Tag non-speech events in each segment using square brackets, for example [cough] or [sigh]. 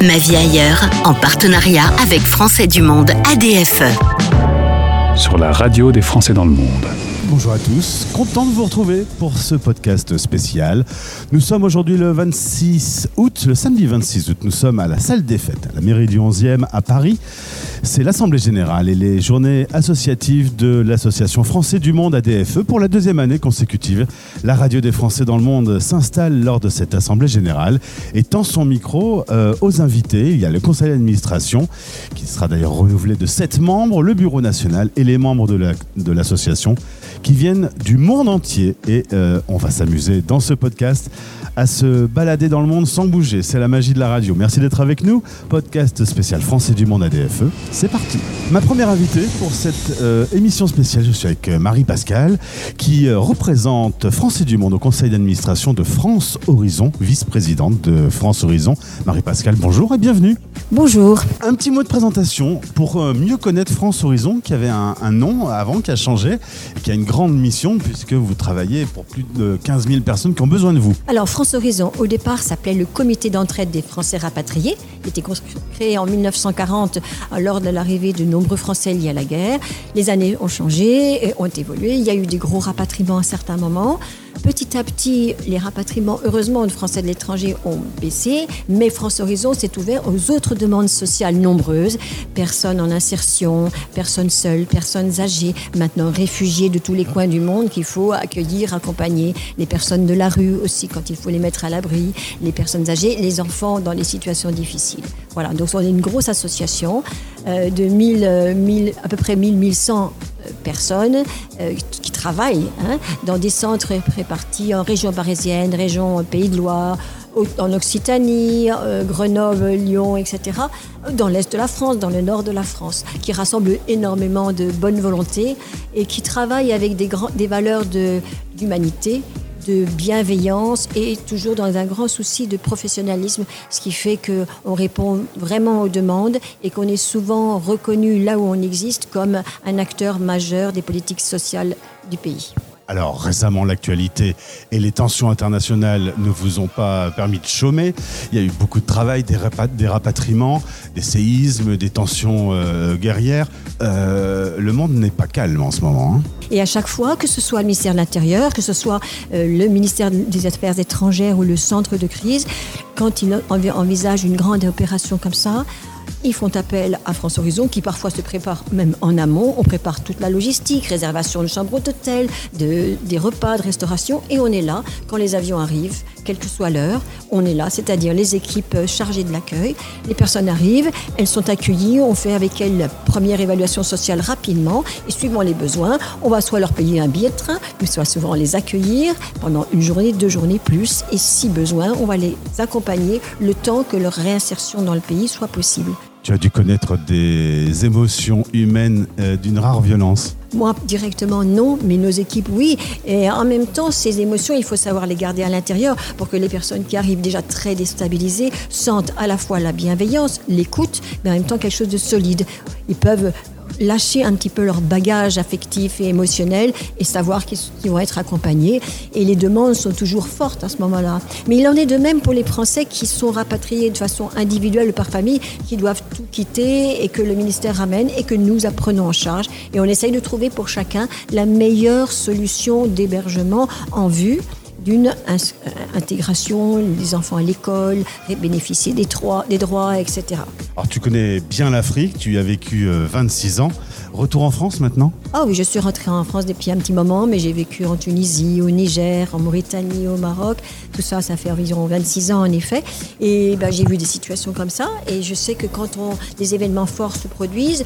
Ma vie ailleurs, en partenariat avec Français du Monde ADFE. Sur la radio des Français dans le monde. Bonjour à tous, content de vous retrouver pour ce podcast spécial. Nous sommes aujourd'hui le 26 août, le samedi 26 août, nous sommes à la salle des fêtes, à la mairie du 11e à Paris. C'est l'Assemblée Générale et les journées associatives de l'Association Français du Monde ADFE. Pour la deuxième année consécutive, la radio des Français dans le monde s'installe lors de cette Assemblée Générale et tend son micro euh, aux invités. Il y a le conseil d'administration qui sera d'ailleurs renouvelé de sept membres, le bureau national et les membres de l'association qui viennent du monde entier. Et euh, on va s'amuser dans ce podcast à se balader dans le monde sans bouger. C'est la magie de la radio. Merci d'être avec nous. Podcast spécial Français du Monde ADFE. C'est parti. Ma première invitée pour cette euh, émission spéciale, je suis avec euh, Marie Pascal, qui représente Français du Monde au conseil d'administration de France Horizon, vice-présidente de France Horizon. Marie Pascal, bonjour et bienvenue. Bonjour. Un petit mot de présentation pour mieux connaître France Horizon, qui avait un, un nom avant, qui a changé, et qui a une grande mission puisque vous travaillez pour plus de 15 000 personnes qui ont besoin de vous. Alors France Horizon, au départ, s'appelait le Comité d'entraide des Français rapatriés. Il était créé en 1940 lors de l'arrivée de nombreux Français liés à la guerre. Les années ont changé, ont évolué. Il y a eu des gros rapatriements à certains moments. Petit à petit, les rapatriements, heureusement, de Français de l'étranger ont baissé, mais France Horizon s'est ouvert aux autres demandes sociales nombreuses. Personnes en insertion, personnes seules, personnes âgées, maintenant réfugiés de tous les coins du monde qu'il faut accueillir, accompagner. Les personnes de la rue aussi, quand il faut les mettre à l'abri, les personnes âgées, les enfants dans les situations difficiles. Voilà, donc on est une grosse association euh, de 1000, 1000, à peu près 1000-1100 personnes euh, qui travaillent hein, dans des centres répartis en région parisienne, région Pays de Loire, en Occitanie, euh, Grenoble, Lyon, etc., dans l'Est de la France, dans le Nord de la France, qui rassemblent énormément de bonne volonté et qui travaillent avec des, des valeurs d'humanité, bienveillance et toujours dans un grand souci de professionnalisme, ce qui fait qu'on répond vraiment aux demandes et qu'on est souvent reconnu là où on existe comme un acteur majeur des politiques sociales du pays. Alors récemment, l'actualité et les tensions internationales ne vous ont pas permis de chômer. Il y a eu beaucoup de travail, des, rapatriements, des séismes, des tensions euh, guerrières. Euh, le monde n'est pas calme en ce moment. Hein. Et à chaque fois, que ce soit le ministère de l'Intérieur, que ce soit euh, le ministère des Affaires étrangères ou le centre de crise, quand il envisage une grande opération comme ça, ils font appel à France Horizon qui parfois se prépare même en amont. On prépare toute la logistique, réservation de chambres d'hôtel, de, des repas, de restauration et on est là quand les avions arrivent, quelle que soit l'heure. On est là, c'est-à-dire les équipes chargées de l'accueil. Les personnes arrivent, elles sont accueillies, on fait avec elles la première évaluation sociale rapidement et suivant les besoins, on va soit leur payer un billet de train, mais soit souvent les accueillir pendant une journée, deux journées plus et si besoin, on va les accompagner le temps que leur réinsertion dans le pays soit possible. Tu as dû connaître des émotions humaines euh, d'une rare violence. Moi, directement, non, mais nos équipes, oui. Et en même temps, ces émotions, il faut savoir les garder à l'intérieur pour que les personnes qui arrivent déjà très déstabilisées sentent à la fois la bienveillance, l'écoute, mais en même temps quelque chose de solide. Ils peuvent lâcher un petit peu leur bagage affectif et émotionnel et savoir qu'ils vont être accompagnés. Et les demandes sont toujours fortes à ce moment-là. Mais il en est de même pour les Français qui sont rapatriés de façon individuelle par famille, qui doivent tout quitter et que le ministère ramène et que nous apprenons en charge. Et on essaye de trouver pour chacun la meilleure solution d'hébergement en vue d'une intégration des enfants à l'école, bénéficier des droits, des droits, etc. Alors tu connais bien l'Afrique, tu y as vécu 26 euh, ans. Retour en France maintenant Ah oui, je suis rentrée en France depuis un petit moment, mais j'ai vécu en Tunisie, au Niger, en Mauritanie, au Maroc. Tout ça, ça fait environ 26 ans en effet. Et ben, j'ai vu des situations comme ça. Et je sais que quand on, des événements forts se produisent,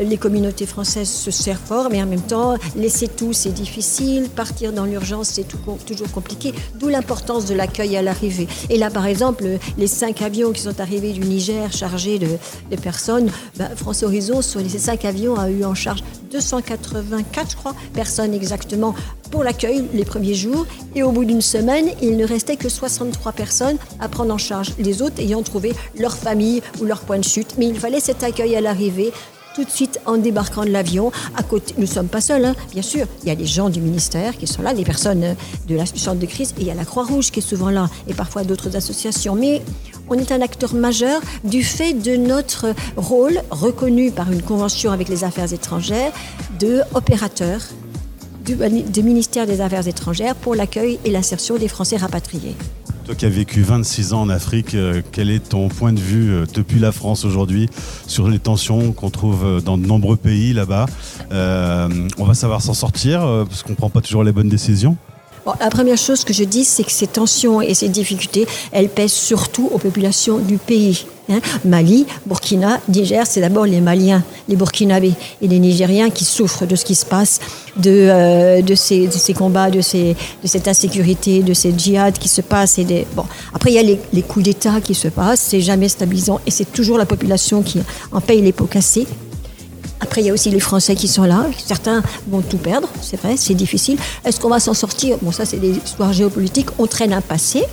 les communautés françaises se servent fort, mais en même temps, laisser tout, c'est difficile. Partir dans l'urgence, c'est toujours compliqué. D'où l'importance de l'accueil à l'arrivée. Et là, par exemple, les cinq avions qui sont arrivés du Niger chargés de, personnes, ben, France Horizon, sur ces cinq avions, a eu en charge 284, je crois, personnes exactement pour l'accueil les premiers jours. Et au bout d'une semaine, il ne restait que 63 personnes à prendre en charge, les autres ayant trouvé leur famille ou leur point de chute. Mais il fallait cet accueil à l'arrivée tout de suite en débarquant de l'avion. À côté, nous ne sommes pas seuls, hein, bien sûr. Il y a les gens du ministère qui sont là, les personnes de la centre de crise, et il y a la Croix-Rouge qui est souvent là, et parfois d'autres associations. Mais on est un acteur majeur du fait de notre rôle reconnu par une convention avec les affaires étrangères de opérateur du ministère des Affaires étrangères pour l'accueil et l'insertion des Français rapatriés. Toi qui as vécu 26 ans en Afrique, euh, quel est ton point de vue euh, depuis la France aujourd'hui sur les tensions qu'on trouve euh, dans de nombreux pays là-bas? On va savoir s'en sortir parce qu'on ne prend pas toujours les bonnes décisions La première chose que je dis, c'est que ces tensions et ces difficultés, elles pèsent surtout aux populations du pays. Hein. Mali, Burkina, Niger, c'est d'abord les Maliens, les Burkinabés et les Nigériens qui souffrent de ce qui se passe, de, euh, ces, combats, de, cette insécurité, de ces djihad qui se passent. Et. Après, il y a les, les coups d'État qui se passent, c'est jamais stabilisant et c'est toujours la population qui en paye les pots cassés. Après, il y a aussi les Français qui sont là. Certains vont tout perdre, c'est vrai, c'est difficile. Est-ce qu'on va s'en sortir? Bon, ça, c'est des histoires géopolitiques. On traîne un passé.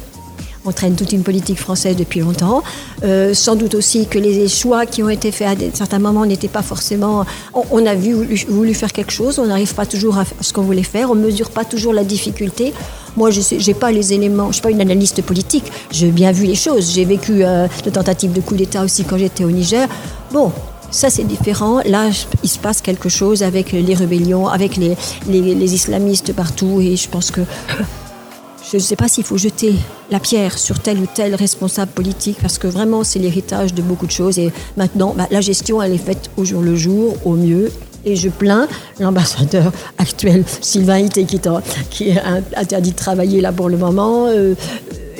On traîne toute une politique française depuis longtemps. Euh, sans doute aussi que les choix qui ont été faits à certains moments n'étaient pas forcément. On, a vu, voulu faire quelque chose, on n'arrive pas toujours à ce qu'on voulait faire, on ne mesure pas toujours la difficulté. Moi, je n'ai pas les éléments, je ne suis pas une analyste politique, j'ai bien vu les choses. J'ai vécu euh, de tentatives de coup d'État aussi quand j'étais au Niger. Bon, ça, c'est différent. Là, il se passe quelque chose avec les rébellions, avec les, les, islamistes partout. Et je pense que je ne sais pas s'il faut jeter la pierre sur tel ou tel responsable politique, parce que vraiment, c'est l'héritage de beaucoup de choses. Et maintenant, bah, la gestion, elle est faite au jour le jour, au mieux. Et je plains l'ambassadeur actuel, Sylvain Ité, qui, est interdit de travailler là pour le moment. Euh,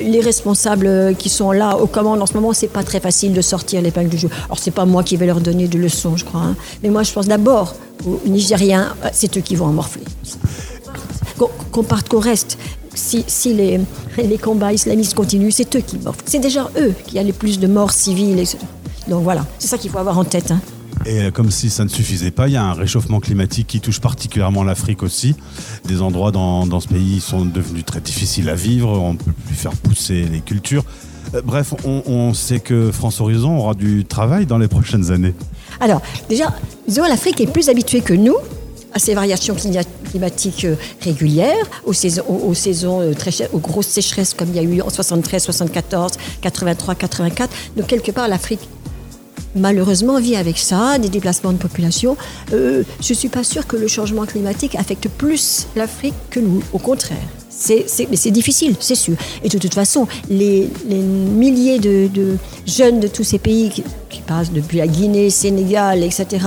les responsables qui sont là aux commandes en ce moment, c'est pas très facile de sortir l'épingle du jeu. Alors c'est pas moi qui vais leur donner de leçons, je crois. Hein. Mais moi, je pense d'abord aux Nigériens, c'est eux qui vont en morfler. Qu'on parte, qu'on reste. Si, si les, les, combats islamistes continuent, c'est eux qui morflent. C'est déjà eux qui ont les plus de morts civiles. Donc voilà, c'est ça qu'il faut avoir en tête. Hein. Et euh, comme si ça ne suffisait pas, il y a un réchauffement climatique qui touche particulièrement l'Afrique aussi. Des endroits dans, dans, ce pays sont devenus très difficiles à vivre, on ne peut plus faire pousser les cultures. Euh, bref, on, sait que France Horizon aura du travail dans les prochaines années. Alors, déjà, disons, l'Afrique est plus habituée que nous à ces variations climatiques euh, régulières, aux saisons, aux, saisons aux grosses sécheresses comme il y a eu en 73, 74, 83, 84. Donc quelque part, l'Afrique malheureusement vit avec ça, des déplacements de population. Euh, je ne suis pas sûre que le changement climatique affecte plus l'Afrique que nous, au contraire. C'est, difficile, c'est sûr. Et de toute façon, les, milliers de, jeunes de tous ces pays qui, passent depuis la Guinée, Sénégal, etc.,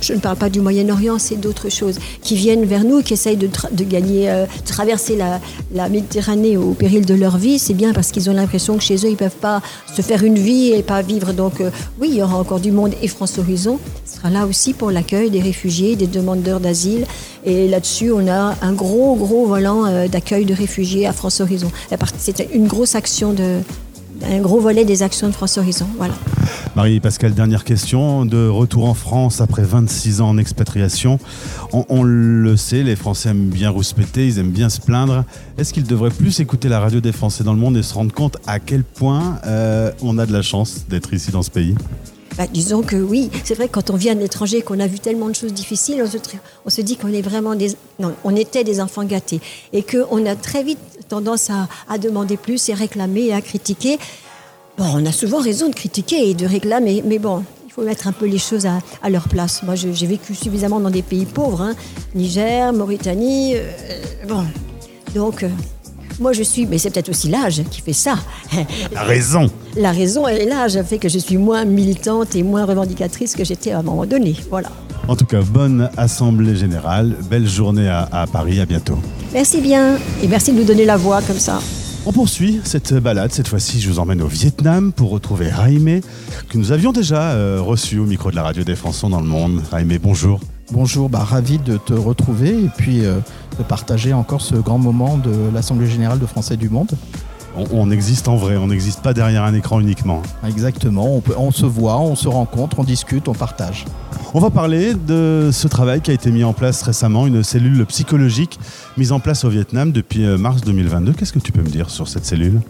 je ne parle pas du Moyen-Orient, c'est d'autres choses, qui viennent vers nous, qui essayent de, gagner, euh, traverser la, Méditerranée au péril de leur vie, c'est bien parce qu'ils ont l'impression que chez eux, ils ne peuvent pas se faire une vie et pas vivre. Donc euh, oui, il y aura encore du monde. Et France Horizon sera là aussi pour l'accueil des réfugiés, des demandeurs d'asile. Et là-dessus, on a un gros, gros volant euh, d'accueil de réfugiés à France Horizon. C'est une grosse action de, un gros volet des actions de France Horizon. Voilà. Marie-Pascale, dernière question. De retour en France après 26 ans en expatriation, on, le sait, les Français aiment bien rouspéter, ils aiment bien se plaindre. Est-ce qu'ils devraient plus écouter la radio des Français dans le monde et se rendre compte à quel point euh, on a de la chance d'être ici dans ce pays? Bah, disons que oui, c'est vrai que quand on vient de l'étranger, qu'on a vu tellement de choses difficiles, on se, on se dit qu'on est vraiment des, non, on était des enfants gâtés et qu'on a très vite tendance à, demander plus et réclamer et à critiquer. Bon, on a souvent raison de critiquer et de réclamer, mais bon, il faut mettre un peu les choses à, à leur place. Moi, j'ai vécu suffisamment dans des pays pauvres, hein, Niger, Mauritanie, euh, bon, donc. Euh, moi, je suis, mais c'est peut-être aussi l'âge qui fait ça. La raison. La raison et l'âge fait que je suis moins militante et moins revendicatrice que j'étais à un moment donné. Voilà. En tout cas, bonne Assemblée Générale, belle journée à, à Paris, à bientôt. Merci bien et merci de nous donner la voix comme ça. On poursuit cette balade. Cette fois-ci, je vous emmène au Vietnam pour retrouver Raimé, que nous avions déjà euh, reçu au micro de la radio des Français dans le monde. Raimé, bonjour. Bonjour, bah, ravi de te retrouver et puis euh, de partager encore ce grand moment de l'Assemblée générale de Français du monde. On, existe en vrai, on n'existe pas derrière un écran uniquement. Exactement, on, on, se voit, on se rencontre, on discute, on partage. On va parler de ce travail qui a été mis en place récemment, une cellule psychologique mise en place au Vietnam depuis euh, mars 2022. Qu'est-ce que tu peux me dire sur cette cellule?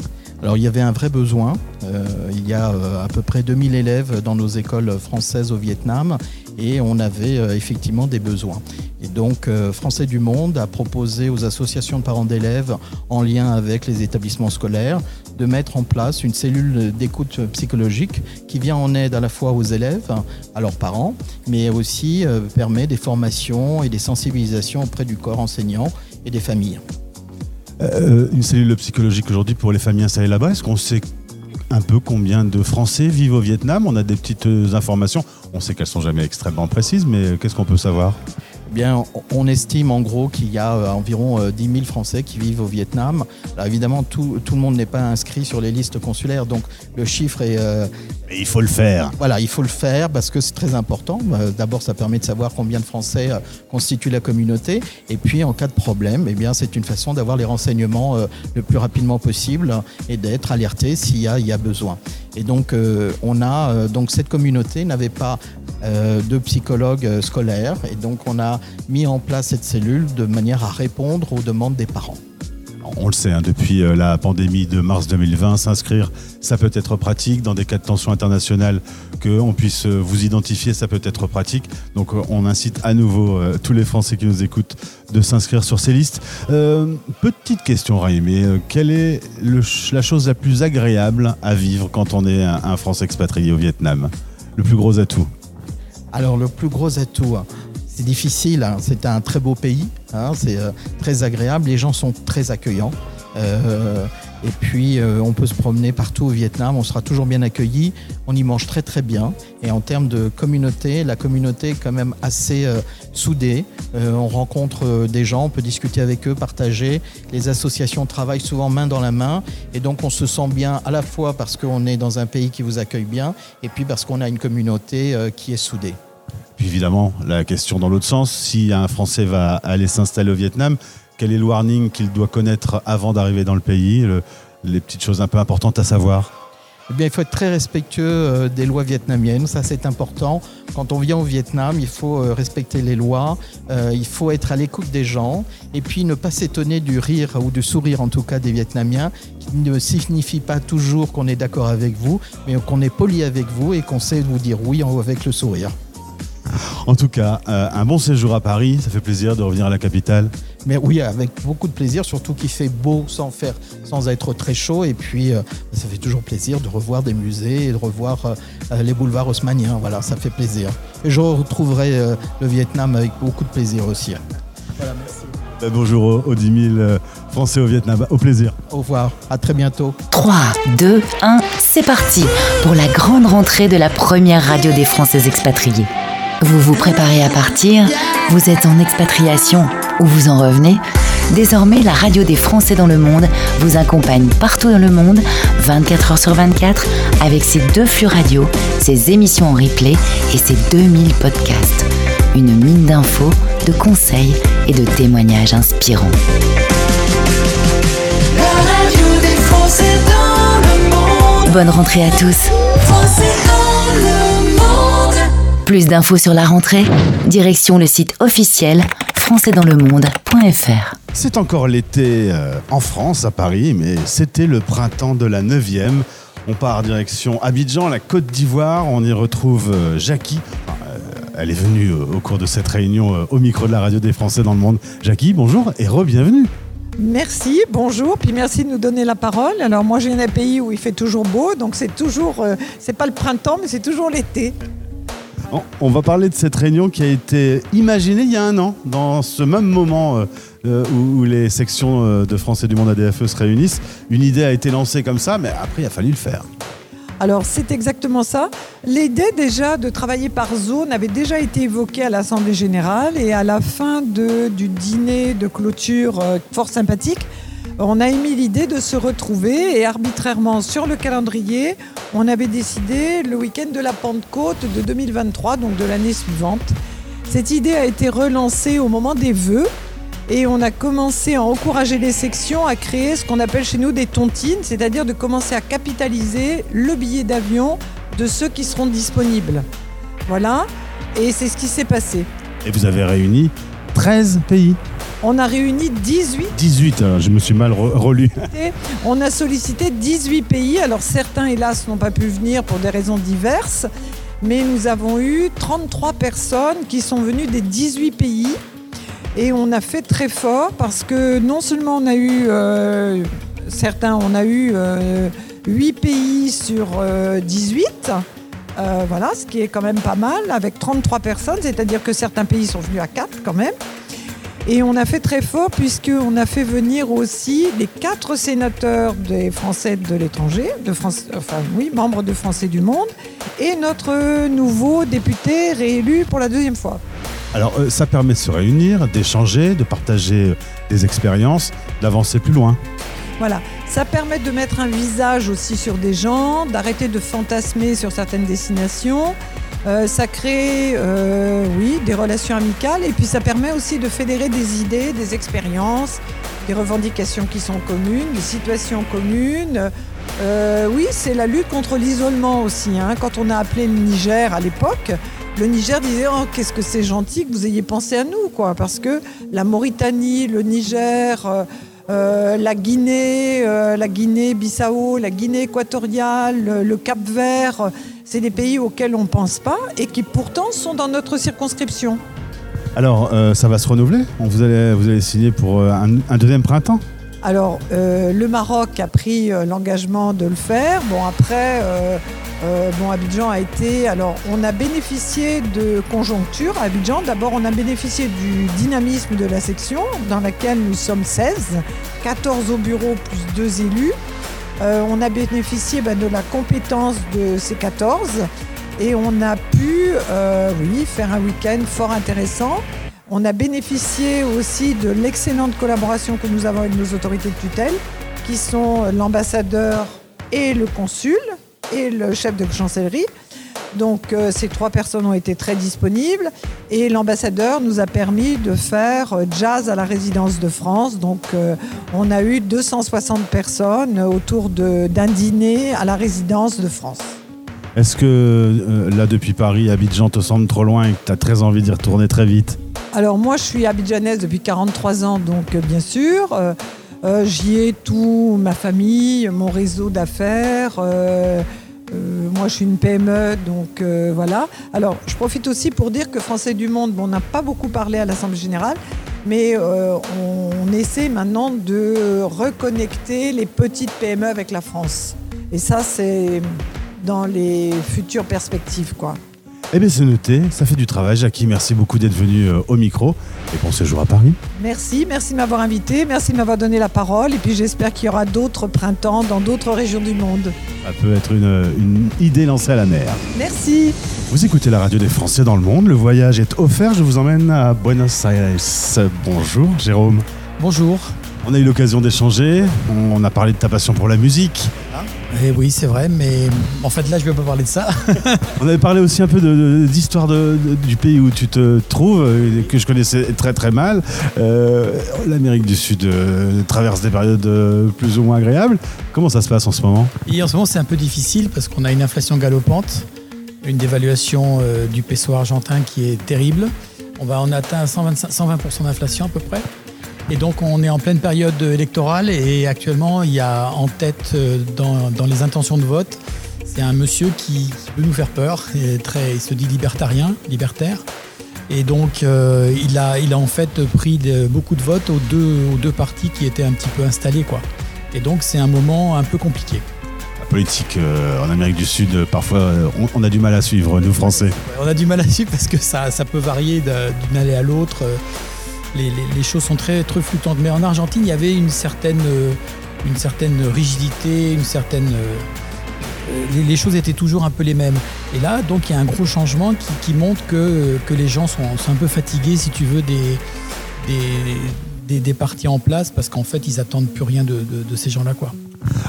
Alors il y avait un vrai besoin. Euh, il y a euh, à peu près 2000 élèves dans nos écoles françaises au Vietnam et on avait euh, effectivement des besoins. Et donc Français du Monde a proposé aux associations de parents d'élèves en lien avec les établissements scolaires de mettre en place une cellule d'écoute psychologique qui vient en aide à la fois aux élèves, à leurs parents, mais aussi permet des formations et des sensibilisations auprès du corps enseignant et des familles. Euh, une cellule psychologique aujourd'hui pour les familles installées là-bas. Est-ce qu'on sait un peu combien de Français vivent au Vietnam? On a des petites euh, informations. On sait qu'elles sont jamais extrêmement précises, mais euh, qu'est-ce qu'on peut savoir? Bien, on estime en gros qu'il y a environ 10 000 Français qui vivent au Vietnam. Alors évidemment, tout, tout le monde n'est pas inscrit sur les listes consulaires, donc le chiffre est, il faut le faire. Voilà, il faut le faire parce que c'est très important. Euh, d'abord, ça permet de savoir combien de Français euh, constituent la communauté. Et puis, en cas de problème, eh bien, c'est une façon d'avoir les renseignements euh, le plus rapidement possible et d'être alerté s'il y a besoin. Et donc, on a donc cette communauté n'avait pas de psychologue scolaire et donc on a mis en place cette cellule de manière à répondre aux demandes des parents on le sait, hein, depuis euh, la pandémie de mars 2020, s'inscrire, ça peut être pratique. Dans des cas de tension internationale, qu'on puisse euh, vous identifier, ça peut être pratique. Donc euh, on incite à nouveau tous les Français qui nous écoutent de s'inscrire sur ces listes. petite question, Raïmé, quelle est la chose la plus agréable à vivre quand on est un, Français expatrié au Vietnam? Le plus gros atout? Alors le plus gros atout, hein, c'est difficile, hein. c'est un très beau pays, hein. c'est euh, très agréable, les gens sont très accueillants. Euh, et puis euh, on peut se promener partout au Vietnam, on sera toujours bien accueilli, on y mange très très bien. Et en termes de communauté, la communauté est quand même assez soudée. on rencontre des gens, on peut discuter avec eux, partager. Les associations travaillent souvent main dans la main. Et donc on se sent bien à la fois parce qu'on est dans un pays qui vous accueille bien, et puis parce qu'on a une communauté qui est soudée. Puis évidemment, la question dans l'autre sens, si un Français va aller s'installer au Vietnam, quel est le warning qu'il doit connaître avant d'arriver dans le pays Les petites choses un peu importantes à savoir? Eh bien, il faut être très respectueux euh, des lois vietnamiennes, ça c'est important. Quand on vient au Vietnam, il faut euh, respecter les lois, euh, il faut être à l'écoute des gens et puis ne pas s'étonner du rire ou du sourire en tout cas des Vietnamiens, qui ne signifie pas toujours qu'on est d'accord avec vous, mais qu'on est poli avec vous et qu'on sait vous dire oui avec le sourire. En tout cas, euh, un bon séjour à Paris, ça fait plaisir de revenir à la capitale. Mais oui, avec beaucoup de plaisir, surtout qu'il fait beau sans faire, sans être très chaud. Et puis, euh, ça fait toujours plaisir de revoir des musées et de revoir euh, les boulevards haussmanniens. Voilà, ça fait plaisir. Et je retrouverai le Vietnam avec beaucoup de plaisir aussi. Voilà, merci. Ben, bonjour aux, 10 000 Français au Vietnam. Au plaisir. Au revoir. À très bientôt. 3, 2, 1, c'est parti pour la grande rentrée de la première radio des Français expatriés. Vous vous préparez à partir, vous êtes en expatriation ou vous en revenez. Désormais, la radio des Français dans le monde vous accompagne partout dans le monde, 24 heures sur 24, avec ses deux flux radio, ses émissions en replay et ses 2000 podcasts. Une mine d'infos, de conseils et de témoignages inspirants. La radio des Français dans le monde. Bonne rentrée à tous. Plus d'infos sur la rentrée Direction le site officiel françaisdanslemonde.fr. C'est encore l'été euh, en France, à Paris, mais c'était le printemps de la 9e. On part direction Abidjan, la Côte d'Ivoire. On y retrouve euh, Jackie. Euh, elle est venue au cours de cette réunion au micro de la radio des Français dans le monde. Jackie, bonjour et re-bienvenue. Merci, bonjour, puis merci de nous donner la parole. Alors moi j'ai un pays où il fait toujours beau, donc c'est toujours, c'est pas le printemps, mais c'est toujours l'été. On va parler de cette réunion qui a été imaginée il y a un an, dans ce même moment euh, euh, où, les sections euh, de Français du Monde ADFE se réunissent. Une idée a été lancée comme ça, mais après, il a fallu le faire. Alors c'est exactement ça. L'idée déjà de travailler par zone avait déjà été évoquée à l'Assemblée générale et à la fin du dîner de clôture fort sympathique, on a émis l'idée de se retrouver et arbitrairement sur le calendrier, on avait décidé le week-end de la Pentecôte de 2023, donc de l'année suivante. Cette idée a été relancée au moment des vœux et on a commencé à encourager les sections à créer ce qu'on appelle chez nous des tontines, c'est-à-dire de commencer à capitaliser le billet d'avion de ceux qui seront disponibles. Voilà, et c'est ce qui s'est passé. Et vous avez réuni 13 pays On a réuni 18 18, hein, je me suis mal re- relu. On a sollicité 18 pays. Alors certains, hélas, n'ont pas pu venir pour des raisons diverses. Mais nous avons eu 33 personnes qui sont venues des 18 pays. Et on a fait très fort parce que non seulement on a eu, euh, certains, on a eu euh, 8 pays sur euh, 18. Euh, voilà, ce qui est quand même pas mal, avec 33 personnes, c'est-à-dire que certains pays sont venus à 4 quand même. Et on a fait très fort puisqu'on a fait venir aussi les quatre sénateurs des Français de l'étranger, de France, enfin oui, membres de Français du Monde, et notre nouveau député réélu pour la deuxième fois. Alors, euh, ça permet de se réunir, d'échanger, de partager euh, des expériences, d'avancer plus loin. Voilà, ça permet de mettre un visage aussi sur des gens, d'arrêter de fantasmer sur certaines destinations. Euh, ça crée, euh, oui, des relations amicales et puis ça permet aussi de fédérer des idées, des expériences, des revendications qui sont communes, des situations communes. Euh, oui, c'est la lutte contre l'isolement aussi. hein. Quand on a appelé le Niger à l'époque, le Niger disait oh, qu'est-ce que c'est gentil que vous ayez pensé à nous, quoi, parce que la Mauritanie, le Niger. la Guinée, la Guinée-Bissau, la Guinée équatoriale, le, Cap-Vert, c'est des pays auxquels on ne pense pas et qui pourtant sont dans notre circonscription. Alors, euh, ça va se renouveler? Vous, allez, vous allez signer pour euh, un, un deuxième printemps? Alors, euh, le Maroc a pris euh, l'engagement de le faire. Bon, après, euh, bon, Abidjan a été. Alors, on a bénéficié de conjoncture à Abidjan. D'abord, on a bénéficié du dynamisme de la section, dans laquelle nous sommes 16, 14 au bureau plus 2 élus. Euh, on a bénéficié ben, de la compétence de ces 14 et on a pu, euh, oui, faire un week-end fort intéressant. On a bénéficié aussi de l'excellente collaboration que nous avons avec nos autorités de tutelle, qui sont l'ambassadeur et le consul et le chef de chancellerie. Donc euh, ces trois personnes ont été très disponibles et l'ambassadeur nous a permis de faire euh, jazz à la résidence de France. Donc euh, on a eu 260 personnes autour d'un dîner à la résidence de France. Est-ce que euh, là, depuis Paris, Abidjan te semble trop loin et que tu as très envie d'y retourner très vite? Alors moi, je suis abidjanaise depuis 43 ans, donc bien sûr. J'y ai tout, ma famille, mon réseau d'affaires. Euh, moi, je suis une PME, donc euh, voilà. Alors, je profite aussi pour dire que Français du Monde, bon, on n'a pas beaucoup parlé à l'Assemblée générale, mais euh, on, on essaie maintenant de reconnecter les petites PME avec la France. Et ça, c'est dans les futures perspectives, quoi. Eh bien, c'est noté, ça fait du travail. Jackie, merci beaucoup d'être venu euh, au micro et bon séjour à Paris. Merci, merci de m'avoir invité, merci de m'avoir donné la parole et puis j'espère qu'il y aura d'autres printemps dans d'autres régions du monde. Ça peut être une, une idée lancée à la mer. Merci. Vous écoutez la radio des Français dans le monde. Le voyage est offert. Je vous emmène à Buenos Aires. Bonjour, Jérôme. Bonjour. On a eu l'occasion d'échanger. On a parlé de ta passion pour la musique. Eh oui, c'est vrai, mais en fait là, je vais pas parler de ça. [laughs] On avait parlé aussi un peu de- d'histoire de, de- du pays où tu te trouves, euh, que je connaissais très très mal. Euh, L'Amérique du Sud euh, traverse des périodes plus ou moins agréables. Comment ça se passe en ce moment? Et en ce moment, c'est un peu difficile parce qu'on a une inflation galopante, une dévaluation euh, du peso argentin qui est terrible. On va en atteindre 125 120% d'inflation à peu près. Et donc, on est en pleine période électorale et actuellement, il y a en tête euh, dans, dans les intentions de vote, c'est un monsieur qui, qui veut nous faire peur. Très, il se dit libertarien, libertaire. Et donc, euh, il, a, il a en fait pris de- beaucoup de votes aux deux, aux deux partis qui étaient un petit peu installés. Quoi. Et donc, c'est un moment un peu compliqué. La politique euh, en Amérique du Sud, parfois, on, on a du mal à suivre, nous Français. On a du mal à suivre parce que ça, ça peut varier d'une allée à l'autre. Les, choses sont très, très. Mais en Argentine, il y avait une certaine, euh, rigidité, une certaine. euh, les, choses étaient toujours un peu les mêmes. Et là, donc, il y a un gros changement qui, montre que, les gens sont, un peu fatigués, si tu veux, des, des, partis en place parce qu'en fait, ils attendent plus rien de, de- de ces gens-là. quoi.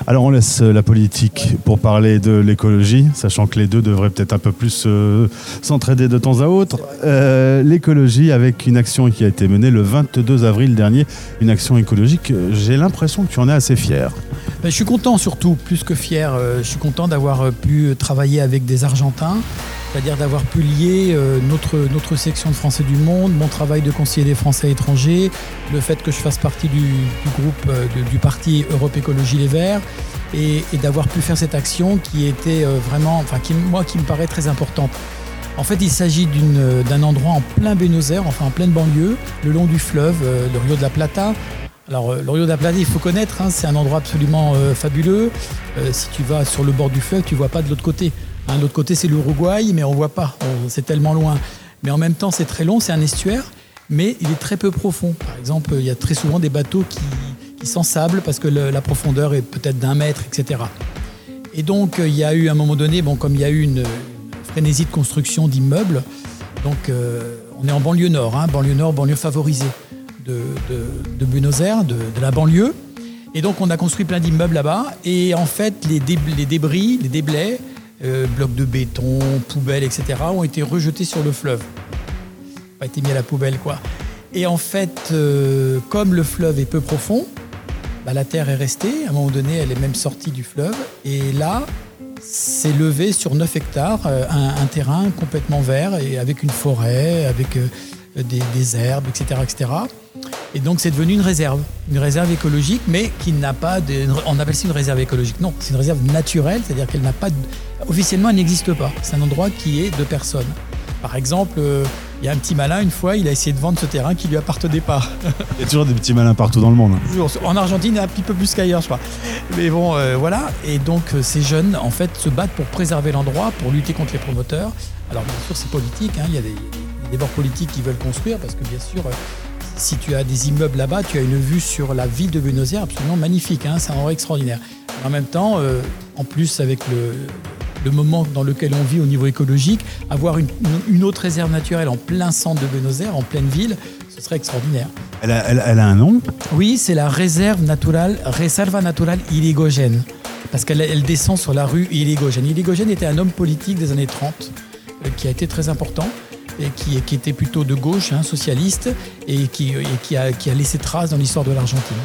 Alors on laisse euh, la politique pour parler de l'écologie, sachant que les deux devraient peut-être un peu plus euh, s'entraider de temps à autre. Euh, l'écologie avec une action qui a été menée le 22 avril dernier, une action écologique, j'ai l'impression que tu en es assez fier. Ben, je suis content surtout, plus que fier. Euh, je suis content d'avoir euh, pu travailler avec des Argentins, c'est-à-dire d'avoir pu lier euh, notre, section de Français du Monde, mon travail de conseiller des Français étrangers, le fait que je fasse partie du, groupe euh, du parti Europe Écologie Les Verts, et, d'avoir pu faire cette action qui était euh, vraiment, enfin, qui, moi, qui me paraît très importante. En fait, il s'agit euh, d'un endroit en plein Buenos Aires, enfin en pleine banlieue, le long du fleuve, euh, le Rio de la Plata. Alors, euh, le Rio de la Plata, il faut connaître, hein, c'est un endroit absolument euh, fabuleux. Euh, si tu vas sur le bord du fleuve, tu vois pas de l'autre côté. Hein, de l'autre côté, c'est l'Uruguay, mais on voit pas, c'est tellement loin. Mais en même temps, c'est très long, c'est un estuaire, mais il est très peu profond. Par exemple, il y a très souvent des bateaux qui, s'ensablent parce que la profondeur est peut-être d'un mètre, etc. Et donc, il y a eu à un moment donné, bon, comme il y a eu une, frénésie de construction d'immeubles, donc on est en banlieue nord, hein, banlieue nord, banlieue favorisée de, Buenos Aires, de, la banlieue. Et donc, on a construit plein d'immeubles là-bas. Et en fait, les, dé- les débris, les déblais, euh, blocs de béton, poubelles, etc., ont été rejetés sur le fleuve. Pas été mis à la poubelle, quoi. Et en fait, euh, comme le fleuve est peu profond, bah, la terre est restée. À un moment donné, elle est même sortie du fleuve. Et là, s'est levé sur 9 hectares euh, un, terrain complètement vert et avec une forêt, avec des, des herbes, etc., etc. Et donc c'est devenu une réserve, une réserve écologique, mais qui n'a pas de, on appelle ça une réserve écologique. Non, c'est une réserve naturelle, c'est-à-dire qu'elle n'a pas, de- officiellement, elle n'existe pas. C'est un endroit qui est de personnes. Par exemple, euh, il y a un petit malin une fois, il a essayé de vendre ce terrain qui lui appartenait pas. [laughs] Il y a toujours des petits malins partout dans le monde. En Argentine, un petit peu plus qu'ailleurs, je crois. Mais bon, euh, voilà. Et donc, euh, ces jeunes, en fait, se battent pour préserver l'endroit, pour lutter contre les promoteurs. Alors, bien sûr, c'est politique. hein. Il y a des, des bords politiques qui veulent construire parce que, bien sûr, euh, si tu as des immeubles là-bas, tu as une vue sur la ville de Buenos Aires absolument magnifique. hein. C'est un endroit extraordinaire. En même temps, euh, en plus, avec le, le moment dans lequel on vit au niveau écologique, avoir une, une autre réserve naturelle en plein centre de Buenos Aires, en pleine ville, ce serait extraordinaire. Elle a, elle- elle a un nom? Oui, c'est la réserve naturelle, Reserva Natural Irigoyen. Parce qu'elle elle descend sur la rue Irigoyen. Irigoyen était un homme politique des années 30 euh, qui a été très important et qui, qui était plutôt de gauche, hein, socialiste, et, qui, et qui, a, qui a laissé trace dans l'histoire de l'Argentine.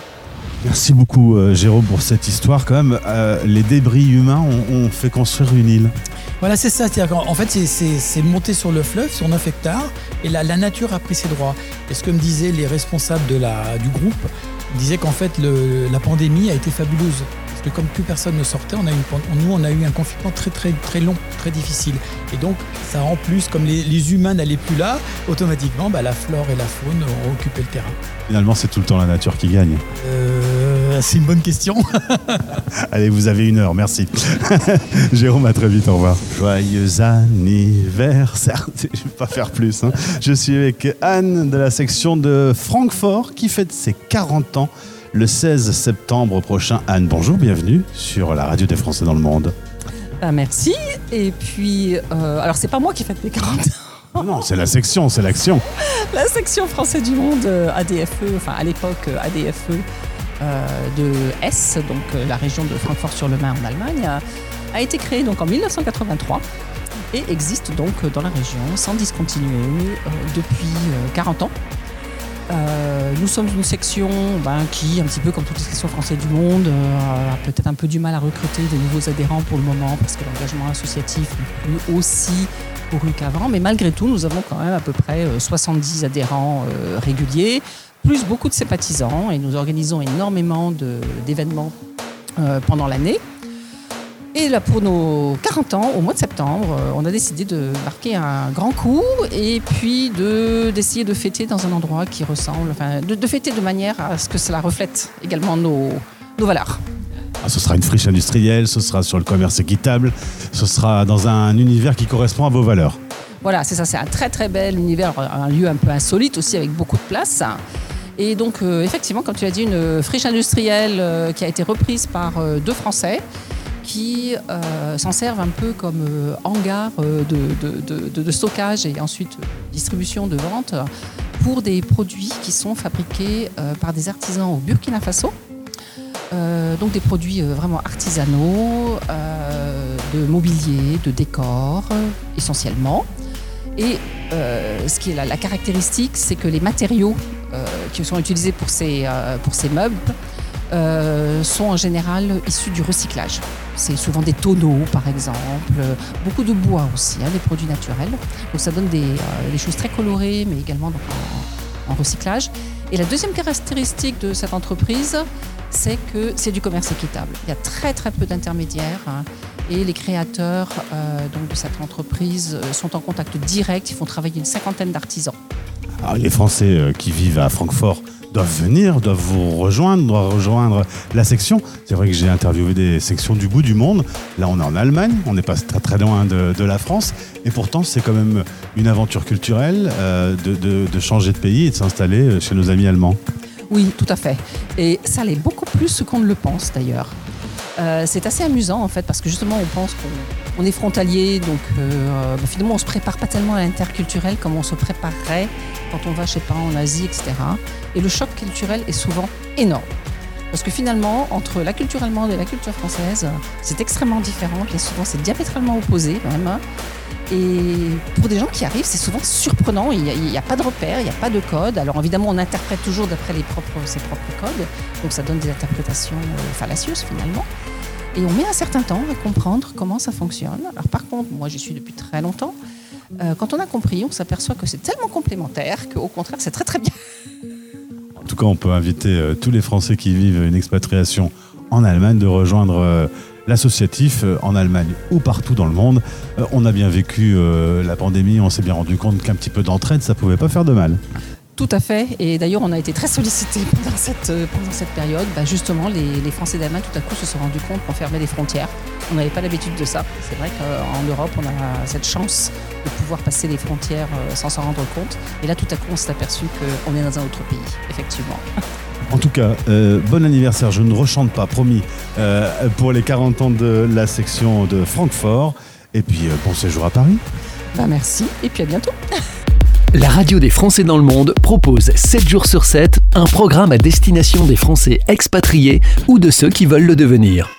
Merci beaucoup, euh, Jérôme, pour cette histoire. Quand même, euh, les débris humains ont, ont fait construire une île. Voilà, c'est ça. C'est-à-dire qu'en- En fait, c'est- monté sur le fleuve, sur 9 hectares, et la, la nature a pris ses droits. Et ce que me disaient les responsables de la, du groupe, ils disaient qu'en fait, le- la pandémie a été fabuleuse. Parce que comme plus personne ne sortait, on a eu, nous, on a eu un confinement très, très, très long, très difficile. Et donc, ça en plus, comme les, les humains n'allaient plus là, automatiquement, bah, la flore et la faune ont occupé le terrain. Finalement, c'est tout le temps la nature qui gagne. Euh, c'est une bonne question. [laughs] Allez, vous avez une heure, merci. [laughs] Jérôme, à très vite, au revoir. Joyeux anniversaire. [laughs] Je vais pas faire plus. hein. Je suis avec Anne de la section de Francfort qui fête ses 40 ans le 16 septembre prochain. Anne, bonjour, bienvenue sur la radio des Français dans le monde. Ah, merci. Et puis, euh, alors c'est pas moi qui fête mes 40 ans. Non, Non, c'est la section, c'est l'action. [laughs] La section Français du Monde euh, ADFE, enfin à l'époque euh, ADFE euh, de S, donc la région de Francfort-sur-le-Main en Allemagne, a, a été créée donc en 1983 et existe donc dans la région sans discontinuer euh, depuis euh, 40 ans. Euh, nous sommes une section ben, qui, un petit peu comme toutes les sections françaises du monde, euh, a peut-être un peu du mal à recruter de nouveaux adhérents pour le moment parce que l'engagement associatif n'est plus aussi couru qu'avant. Mais malgré tout, nous avons quand même à peu près euh, 70 adhérents euh, réguliers, plus beaucoup de sympathisants et nous organisons énormément d'événements pendant l'année. Et là, pour nos 40 ans, au mois de septembre, euh, on a décidé de marquer un grand coup et puis de- d'essayer de, fêter dans un endroit qui ressemble, enfin, de, de fêter de manière à ce que cela reflète également nos, nos valeurs. Ah, ce sera une friche industrielle, ce sera sur le commerce équitable, ce sera dans un univers qui correspond à vos valeurs. Voilà, c'est ça, c'est un très très bel univers, un lieu un peu insolite aussi avec beaucoup de place. Et donc, euh, effectivement, comme tu l'as dit, une friche industrielle euh, qui a été reprise par euh, deux Français qui euh, s'en servent un peu comme euh, hangar euh, de, stockage et ensuite distribution de vente pour des produits qui sont fabriqués par des artisans au Burkina Faso. Donc des produits vraiment artisanaux, de mobilier, de décor essentiellement. Et ce qui est la, la caractéristique, c'est que les matériaux qui sont utilisés pour ces, pour ces meubles euh, sont en général issus du recyclage. C'est souvent des tonneaux, par exemple, beaucoup de bois aussi, hein, des produits naturels. Donc ça donne des, euh, choses très colorées, mais également en, recyclage. Et la deuxième caractéristique de cette entreprise, c'est que c'est du commerce équitable. Il y a très très peu d'intermédiaires hein, et les créateurs euh, de cette entreprise sont en contact direct. Ils font travailler une cinquantaine d'artisans. Alors, les Français qui vivent à Francfort doivent venir, doivent vous rejoindre, doivent rejoindre la section. C'est vrai que j'ai interviewé des sections du bout du monde. Là, on est en Allemagne, on n'est pas très, très loin de, la France. Et pourtant, c'est quand même une aventure culturelle euh, de, changer de pays et de s'installer chez nos amis allemands. Oui, tout à fait. Et ça l'est beaucoup plus qu'on ne le pense d'ailleurs. Euh, c'est assez amusant en fait parce que justement on pense qu'on on est frontalier donc euh, bah, finalement on se prépare pas tellement à l'interculturel comme on se préparerait quand on va je sais en Asie etc. Et le choc culturel est souvent énorme parce que finalement entre la culture allemande et la culture française c'est extrêmement différent et souvent c'est diamétralement opposé même. hein. Et pour des gens qui arrivent, c'est souvent surprenant. Il n'y a, pas de repères, il n'y a pas de code. Alors évidemment, on interprète toujours d'après ses propres codes. Donc ça donne des interprétations euh, fallacieuses finalement. Et on met un certain temps à comprendre comment ça fonctionne. Alors par contre, moi j'y suis depuis très longtemps. Euh, quand on a compris, on s'aperçoit que c'est tellement complémentaire qu'au contraire, c'est très très bien. [laughs] En tout cas, on peut inviter euh, tous les Français qui vivent une expatriation en Allemagne de rejoindre euh, l'associatif en Allemagne ou partout dans le monde. On a bien vécu la pandémie, on s'est bien rendu compte qu'un petit peu d'entraide, ça pouvait pas faire de mal. Tout à fait. Et d'ailleurs, on a été très sollicités [laughs] pendant cette, euh, pendant cette période. Bah, justement, les, les Français d'Allemagne, tout à coup, se sont rendus compte qu'on fermait les frontières. On n'avait pas l'habitude de ça. C'est vrai qu'en Europe, on a cette chance de pouvoir passer les frontières euh, sans s'en rendre compte. Et là, tout à coup, on s'est aperçu qu'on est dans un autre pays, effectivement. En tout cas, euh, bon anniversaire, je ne rechante pas, promis, euh, pour les 40 ans de la section de Francfort. Et puis, euh, bon séjour à Paris. Bah, merci. Et puis à bientôt. [laughs] La radio des Français dans le monde propose 7 jours sur 7 un programme à destination des Français expatriés ou de ceux qui veulent le devenir.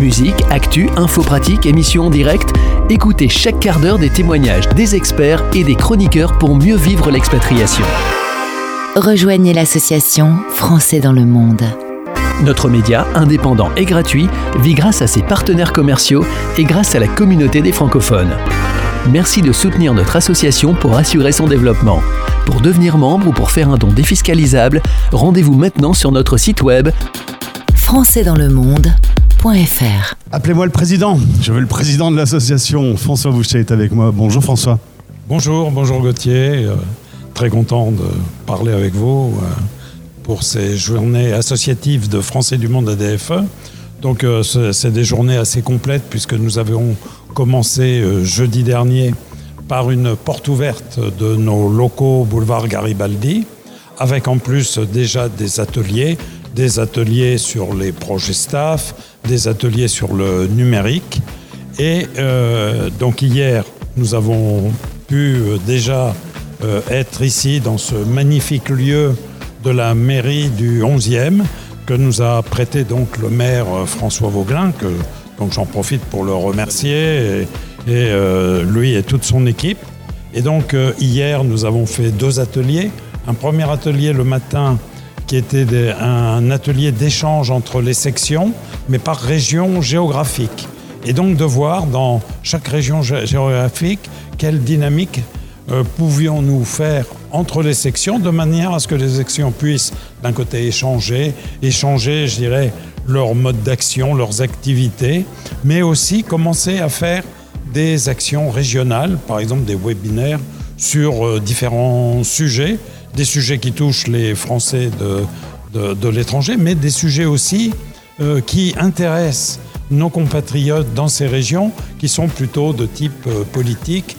Musique, actu, infos pratiques, émissions en direct, écoutez chaque quart d'heure des témoignages des experts et des chroniqueurs pour mieux vivre l'expatriation. Rejoignez l'association Français dans le monde. Notre média, indépendant et gratuit, vit grâce à ses partenaires commerciaux et grâce à la communauté des francophones. Merci de soutenir notre association pour assurer son développement. Pour devenir membre ou pour faire un don défiscalisable, rendez-vous maintenant sur notre site web françaisdanslemonde.fr. Appelez-moi le président. Je veux le président de l'association. François Boucher est avec moi. Bonjour François. Bonjour, bonjour Gauthier. Euh, très content de parler avec vous euh, pour ces journées associatives de Français du Monde ADFE. Donc euh, c'est c'est des journées assez complètes puisque nous avons commencé euh, jeudi dernier par une porte ouverte de nos locaux boulevard Garibaldi, avec en plus déjà des ateliers, des ateliers sur les projets staff, des ateliers sur le numérique. Et euh, donc hier, nous avons pu euh, déjà être ici dans ce magnifique lieu de la mairie du 11e que nous a prêté donc le maire François Vauglin, donc j'en profite pour le remercier, et, euh, lui et toute son équipe. Et donc euh, hier, nous avons fait deux ateliers. Un premier atelier le matin qui était un atelier d'échange entre les sections, mais par région géographique. Et donc de voir dans chaque région gé- géographique quelle dynamique euh, pouvions-nous faire entre les sections de manière à ce que les sections puissent d'un côté échanger, échanger, je dirais, leur mode d'action, leurs activités, mais aussi commencer à faire des actions régionales, par exemple des webinaires sur euh, différents sujets, des sujets qui touchent les Français de, de, l'étranger, mais des sujets aussi euh, qui intéressent nos compatriotes dans ces régions qui sont plutôt de type euh, politique.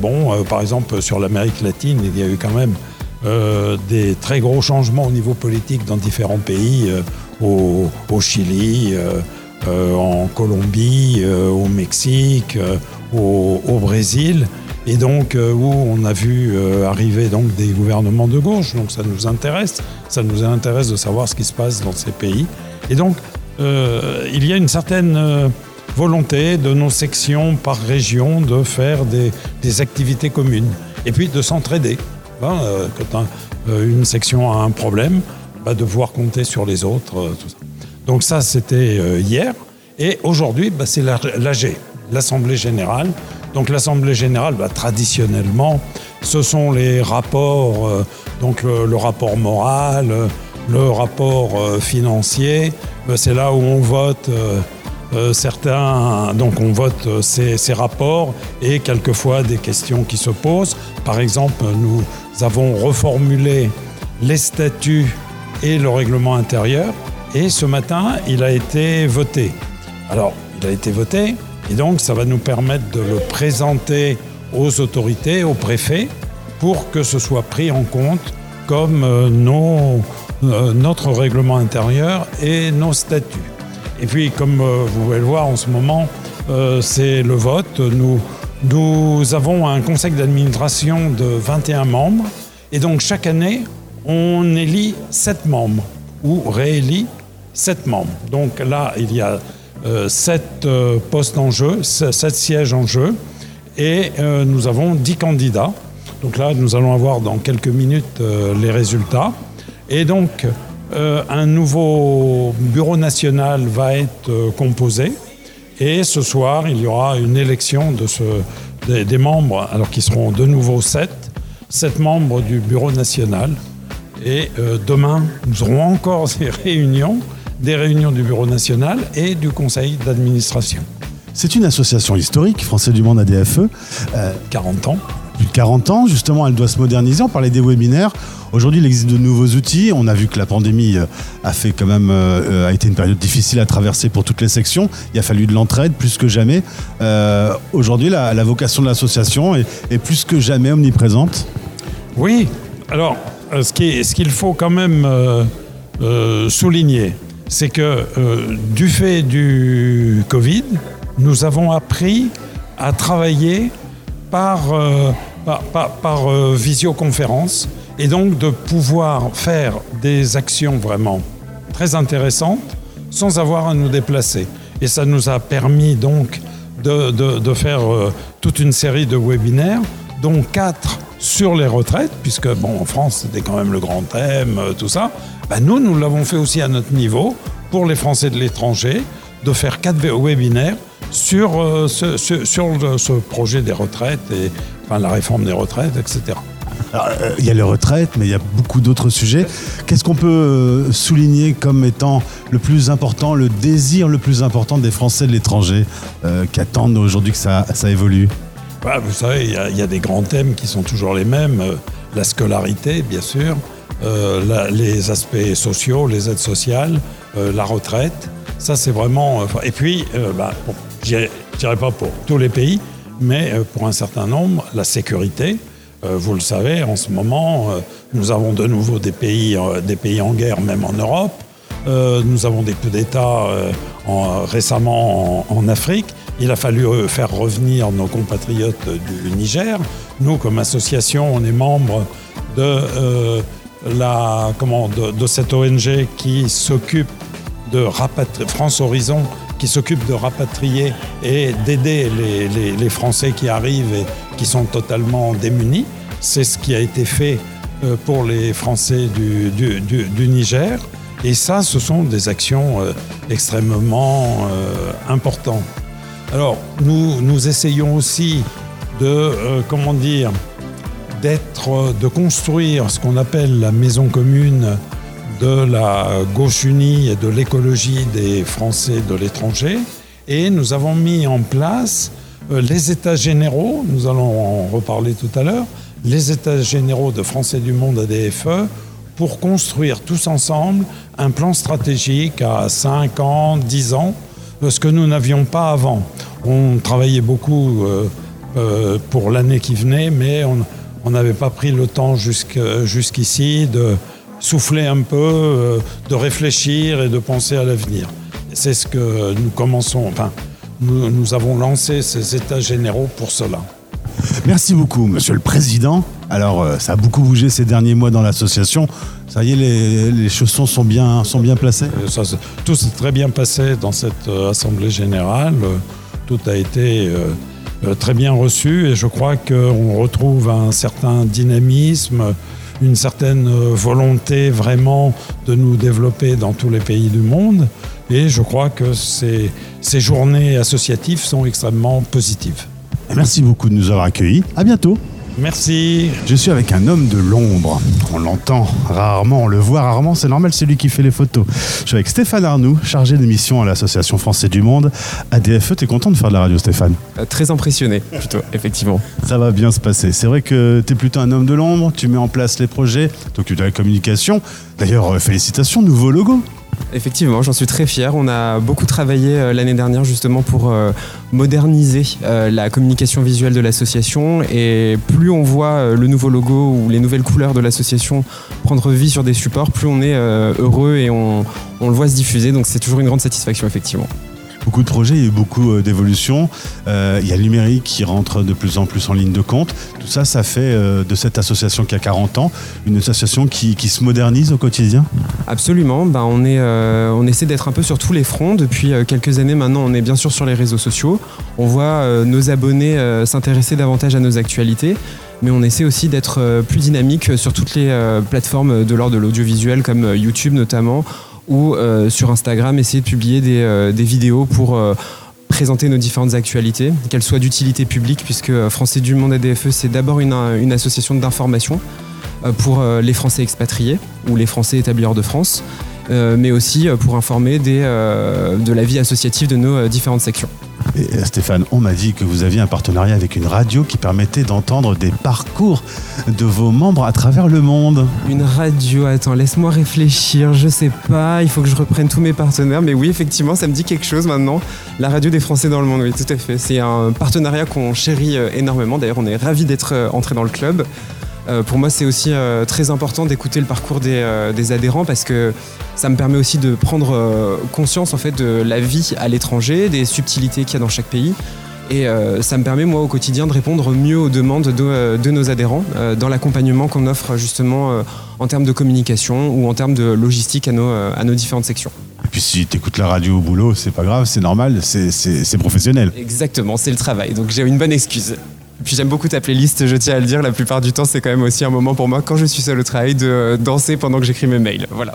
Bon, par exemple, sur l'Amérique latine, il y a eu quand même des très gros changements au niveau politique dans différents pays, au, Chili, euh, euh, en Colombie, euh, au Mexique, au, Brésil, et donc où on a vu arriver donc des gouvernements de gauche. Donc ça nous intéresse, ça nous intéresse de savoir ce qui se passe dans ces pays. Et donc il y a une certaine volonté de nos sections par région de faire des, activités communes et puis de s'entraider. Hein, quand un- une section a un problème, bah, de pouvoir compter sur les autres. euh. Donc ça, c'était euh, hier. Et aujourd'hui, bah, c'est la- l'AG, l'Assemblée générale. Donc l'Assemblée générale, bah, traditionnellement, ce sont les rapports, euh, donc le, rapport moral, le rapport financier. Bah, c'est là où on vote. certains, donc on vote ces rapports et quelquefois des questions qui se posent. Par exemple, nous avons reformulé les statuts et le règlement intérieur et ce matin, il a été voté. Alors, il a été voté et donc ça va nous permettre de le présenter aux autorités, aux préfets, pour que ce soit pris en compte comme euh, nos- euh, notre règlement intérieur et nos statuts. Et puis, comme euh, vous pouvez le voir en ce moment, c'est le vote. Nous, nous avons un conseil d'administration de 21 membres. Et donc, chaque année, on élit 7 membres ou réélit 7 membres. Donc là, il y a 7 postes en jeu, 7 sièges en jeu. Et euh, nous avons 10 candidats. Donc là, nous allons avoir dans quelques minutes euh, les résultats. Et donc, euh, un nouveau bureau national va être euh, composé. Et ce soir, il y aura une élection des, membres, alors qui seront de nouveau sept, sept membres du bureau national. Et euh, demain, nous aurons encore [laughs] des réunions, des réunions du bureau national et du conseil d'administration. C'est une association historique, Français du Monde ADFE. Euh, 40 ans. plus de 40 ans, justement, elle doit se moderniser. On parlait des webinaires. Aujourd'hui, il existe de nouveaux outils. On a vu que la pandémie euh, a fait quand même euh, a été une période difficile à traverser pour toutes les sections. Il a fallu de l'entraide plus que jamais. Euh, Aujourd'hui, la, la vocation de l'association est, est plus que jamais omniprésente. Oui, alors ce est- ce qu'il faut quand même euh, euh, souligner, c'est que euh, du fait du Covid, nous avons appris à travailler par, euh, par, euh, visioconférence et donc de pouvoir faire des actions vraiment très intéressantes sans avoir à nous déplacer. Et ça nous a permis donc de, de- de faire euh, toute une série de webinaires, dont quatre sur les retraites, puisque bon, en France c'était quand même le grand thème, euh, tout ça. Ben, nous, nous l'avons fait aussi à notre niveau pour les Français de l'étranger, de faire quatre webinaires sur, euh, ce, sur ce projet des retraites et enfin, la réforme des retraites, etc. Euh, il y a les retraites, mais il y a beaucoup d'autres sujets. Qu'est-ce qu'on peut souligner comme étant le plus important, le désir le plus important des Français de l'étranger euh, qui attendent aujourd'hui que ça évolue? Bah, vous savez, il y, a- des grands thèmes qui sont toujours les mêmes. Euh, la scolarité, bien sûr, euh, les aspects sociaux, les aides sociales, euh, la retraite. Ça, c'est vraiment. et puis, bah, pour- je dirais- pas pour tous les pays, mais pour un certain nombre, la sécurité. Vous le savez, en ce moment, nous avons de nouveau des pays, des pays en guerre, même en Europe. Nous avons des coups d'État en- récemment en, en Afrique. Il a fallu euh, faire revenir nos compatriotes du Niger. Nous, comme association, on est membre de, euh, de, de cette ONG qui s'occupe de rapatrier, France Horizon, qui s'occupe de rapatrier et d'aider les, Français qui arrivent et qui sont totalement démunis. C'est ce qui a été fait euh, pour les Français du, Niger. Et ça, ce sont des actions extrêmement importantes. Alors, nous, essayons aussi de, euh, d'être, euh, de construire ce qu'on appelle la maison commune de la gauche unie et de l'écologie des Français de l'étranger. Et nous avons mis en place euh, les États généraux, nous allons en reparler tout à l'heure, les États généraux de Français du Monde ADFE pour construire tous ensemble un plan stratégique à 5 ans, 10 ans, ce que nous n'avions pas avant. On travaillait beaucoup euh, euh, pour l'année qui venait, mais on n'avait pas pris le temps jusqu'ici de souffler un peu, euh, de réfléchir et de penser à l'avenir. C'est ce que nous commençons, enfin, nous avons lancé ces états généraux pour cela. Merci beaucoup, Monsieur le Président. Alors, euh, ça a beaucoup bougé ces derniers mois dans l'association. Ça y est, les, les chaussons sont bien, sont bien placés Euh, ça, tout s'est très bien passé dans cette euh, Assemblée générale. Tout a été euh, très bien reçu et je crois qu'on retrouve un certain dynamisme, une certaine volonté vraiment de nous développer dans tous les pays du monde. Et je crois que ces, ces journées associatives sont extrêmement positives. Merci beaucoup de nous avoir accueillis. À bientôt. Merci. Je suis avec un homme de l'ombre. On l'entend rarement, on le voit rarement, c'est normal, c'est lui qui fait les photos. Je suis avec Stéphane Arnoux, chargé de mission à l'Association Français du Monde. ADFE, t'es content de faire de la radio, Stéphane? Euh, Très impressionné, plutôt, effectivement. Ça va bien se passer. C'est vrai que t'es plutôt un homme de l'ombre, tu mets en place les projets, t'occupes de la communication. D'ailleurs, euh, félicitations, nouveau logo. Effectivement, j'en suis très fier. On a beaucoup travaillé euh, l'année dernière justement pour euh, moderniser euh, la communication visuelle de l'association. Et plus on voit le nouveau logo ou les nouvelles couleurs de l'association prendre vie sur des supports, plus on est heureux et on, le voit se diffuser. Donc c'est toujours une grande satisfaction, effectivement. Beaucoup de projets, il y a eu beaucoup d'évolutions. Il y a le numérique qui rentre de plus en plus en ligne de compte. Tout ça, ça fait de cette association qui a 40 ans une association qui se modernise au quotidien? Absolument, on, est, euh, on essaie d'être un peu sur tous les fronts. Depuis euh, quelques années maintenant, on est bien sûr sur les réseaux sociaux. On voit euh, nos abonnés s'intéresser davantage à nos actualités. Mais on essaie aussi d'être plus dynamique sur toutes les plateformes de l'ordre de l'audiovisuel, comme YouTube notamment, ou sur Instagram, essayer de publier des, vidéos pour présenter nos différentes actualités, qu'elles soient d'utilité publique, puisque Français du Monde ADFE, c'est d'abord une, association d'information pour euh, les Français expatriés ou les Français établis hors de France, euh, mais aussi euh, pour informer des, euh, de la vie associative de nos euh, différentes sections. Et euh, Stéphane, on m'a dit que vous aviez un partenariat avec une radio qui permettait d'entendre des parcours de vos membres à travers le monde. Une radio, attends, laisse-moi réfléchir, je sais pas, il faut que je reprenne tous mes partenaires, mais oui, effectivement, ça me dit quelque chose maintenant. La radio des Français dans le monde, oui, tout à fait. C'est un partenariat qu'on chérit euh, énormément, d'ailleurs, on est ravis d'être euh, entré dans le club. Euh, pour moi, c'est aussi euh, très important d'écouter le parcours des, euh, des adhérents parce que ça me permet aussi de prendre conscience en fait de la vie à l'étranger, des subtilités qu'il y a dans chaque pays. Et euh, ça me permet, moi, au quotidien, de répondre mieux aux demandes de, de nos adhérents euh, dans l'accompagnement qu'on offre justement euh, en termes de communication ou en termes de logistique à nos, à nos différentes sections. Et puis si tu écoutes la radio au boulot, c'est pas grave, c'est normal, c'est professionnel. Exactement, c'est le travail. Donc j'ai une bonne excuse. Puis j'aime beaucoup ta playlist, je tiens à le dire. La plupart du temps, c'est quand même aussi un moment pour moi, quand je suis seul au travail, de euh, danser pendant que j'écris mes mails. Voilà.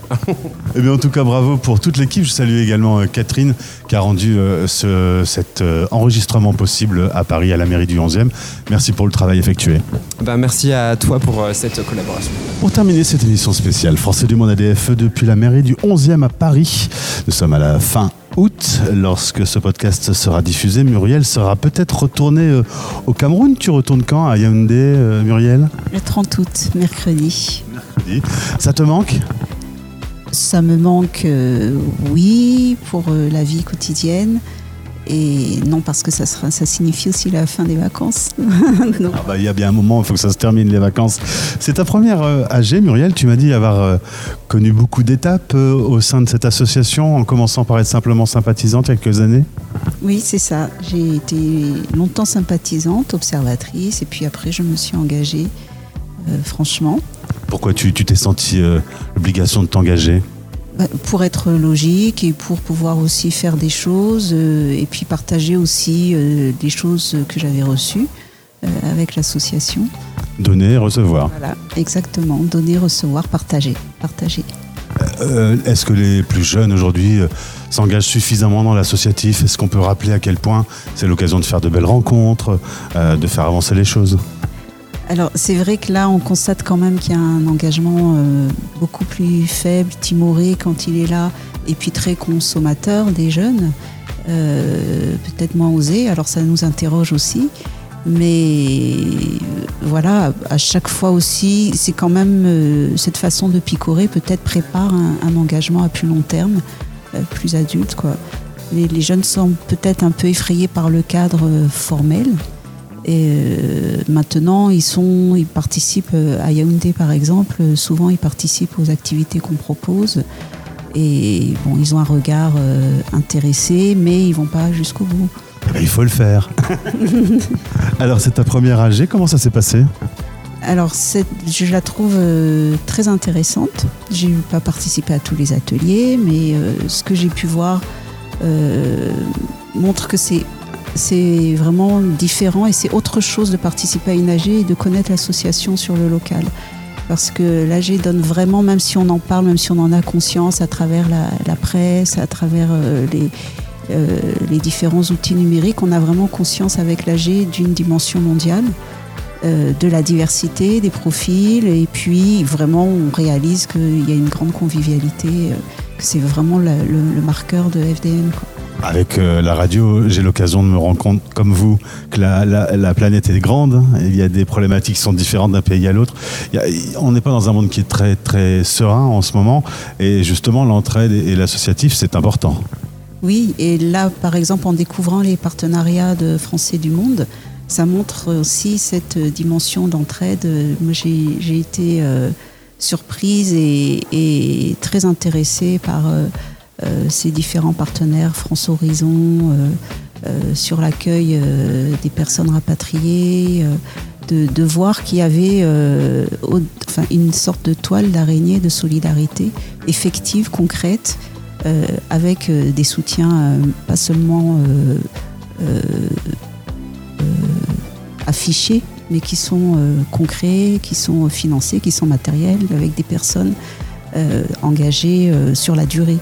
Eh bien, en tout cas, bravo pour toute l'équipe. Je salue également euh, Catherine qui a rendu euh, ce, cet enregistrement possible à Paris, à la mairie du 11e. Merci pour le travail effectué. Ben, merci à toi pour cette collaboration. Pour terminer cette émission spéciale, Français du Monde ADFE depuis la mairie du 11e à Paris. Nous sommes à la fin août. Lorsque ce podcast sera diffusé, Muriel sera peut-être retournée euh, au Cameroun. Tu retournes quand à Yaoundé, euh, Muriel? Le 30 août, mercredi. Ça te manque? Ça me manque, euh, oui, pour euh, la vie quotidienne. Et non, parce que ça, sera, ça signifie aussi la fin des vacances. [laughs] Ah bah, Il y a bien un moment, il faut que ça se termine les vacances. C'est ta première euh, AG, Muriel. Tu m'as dit avoir euh, connu beaucoup d'étapes euh, au sein de cette association, en commençant par être simplement sympathisante il y a quelques années. Oui, c'est ça. J'ai été longtemps sympathisante, observatrice, et puis après, je me suis engagée, euh, franchement, Pourquoi tu t'es senti euh, l'obligation de t'engager? Pour être logique et pour pouvoir aussi faire des choses, euh, et puis partager aussi euh, des choses que j'avais reçues euh, avec l'association. Donner, recevoir. Voilà, exactement. Donner, recevoir, partager. Partager. Est-ce que les plus jeunes aujourd'hui s'engagent suffisamment dans l'associatif? Est-ce qu'on peut rappeler à quel point c'est l'occasion de faire de belles rencontres, de faire avancer les choses? Alors, c'est vrai que là, on constate quand même qu'il y a un engagement euh, beaucoup plus faible, timoré quand il est là, et puis très consommateur des jeunes, euh, peut-être moins osé. Alors, ça nous interroge aussi. Mais euh, voilà, à chaque fois aussi, c'est quand même euh, cette façon de picorer peut-être prépare un, engagement à plus long terme, euh, plus adulte. Quoi. Les, les jeunes sont peut-être un peu effrayés par le cadre euh, formel. Et euh, maintenant, ils, sont, ils participent euh, à Yaoundé, par exemple. Souvent, ils participent aux activités qu'on propose. Et bon, ils ont un regard euh, intéressé, mais ils vont pas jusqu'au bout. Eh ben, Il faut le faire. [laughs] Alors c'est ta première AG, comment ça s'est passé? Alors, je la trouve euh, très intéressante. J'ai pas participé à tous les ateliers, mais euh, ce que j'ai pu voir euh, montre que c'est c'est vraiment différent et c'est autre chose de participer à une AG et de connaître l'association sur le local. parce que l'AG donne vraiment, même si on en parle, même si on en a conscience à travers la, presse, à travers euh, les, euh, les différents outils numériques, on a vraiment conscience avec l'AG d'une dimension mondiale, euh, de la diversité des profils, et puis vraiment on réalise qu'il y a une grande convivialité, que c'est vraiment le, marqueur de FDN. Avec euh, la radio, j'ai l'occasion de me rendre compte, comme vous, que la, la- la planète est grande. hein. Il y a des problématiques qui sont différentes d'un pays à l'autre. On n'est pas dans un monde qui est très, très serein en ce moment. Et justement, l'entraide et, l'associatif, c'est important. Oui, et là, par exemple, en découvrant les partenariats de Français du Monde, ça montre aussi cette dimension d'entraide. Moi, j'ai été euh, surprise et, et très intéressée par euh, euh, ces différents partenaires, France Horizon, euh, euh, sur l'accueil des personnes rapatriées, de, voir qu'il y avait une sorte de toile d'araignée de solidarité effective, concrète, avec des soutiens pas seulement affichés, mais qui sont concrets, qui sont financés, qui sont matériels, avec des personnes engagées sur la durée.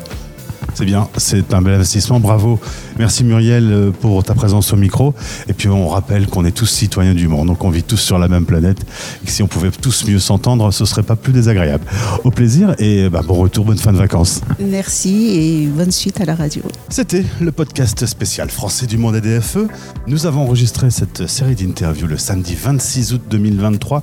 C'est bien, c'est un bel investissement. Bravo. Merci Muriel euh, pour ta présence au micro. Et puis on rappelle qu'on est tous citoyens du monde, donc on vit tous sur la même planète. Et que si on pouvait tous mieux s'entendre, ce serait pas plus désagréable. Au plaisir et bah, bon retour, bonne fin de vacances. Merci et bonne suite à la radio. C'était le podcast spécial français du monde ADFE. Nous avons enregistré cette série d'interviews le samedi 26 août 2023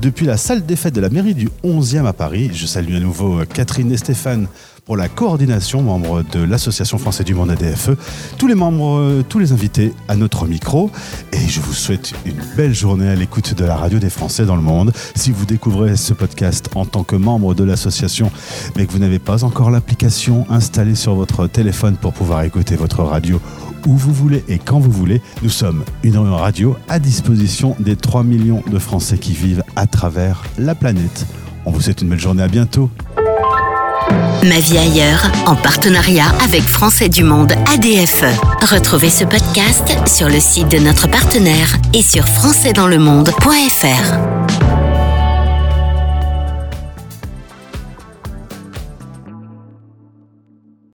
depuis la salle des fêtes de la mairie du 11e à Paris. Je salue à nouveau euh, Catherine et Stéphane pour la coordination, membres de l'Association française du monde ADFE, tous les membres, euh, tous les invités à notre micro. Et je vous souhaite une belle journée à l'écoute de la radio des Français dans le monde. Si vous découvrez ce podcast en tant que membre de l'association, mais que vous n'avez pas encore l'application installée sur votre téléphone pour pouvoir écouter votre radio où vous voulez et quand vous voulez, nous sommes une radio à disposition des 3 millions de Français qui vivent à travers la planète. On vous souhaite une belle journée, à bientôt. Ma vie ailleurs, en partenariat avec Français du Monde ADFE. Retrouvez ce podcast sur le site de notre partenaire et sur françaisdanslemonde.fr.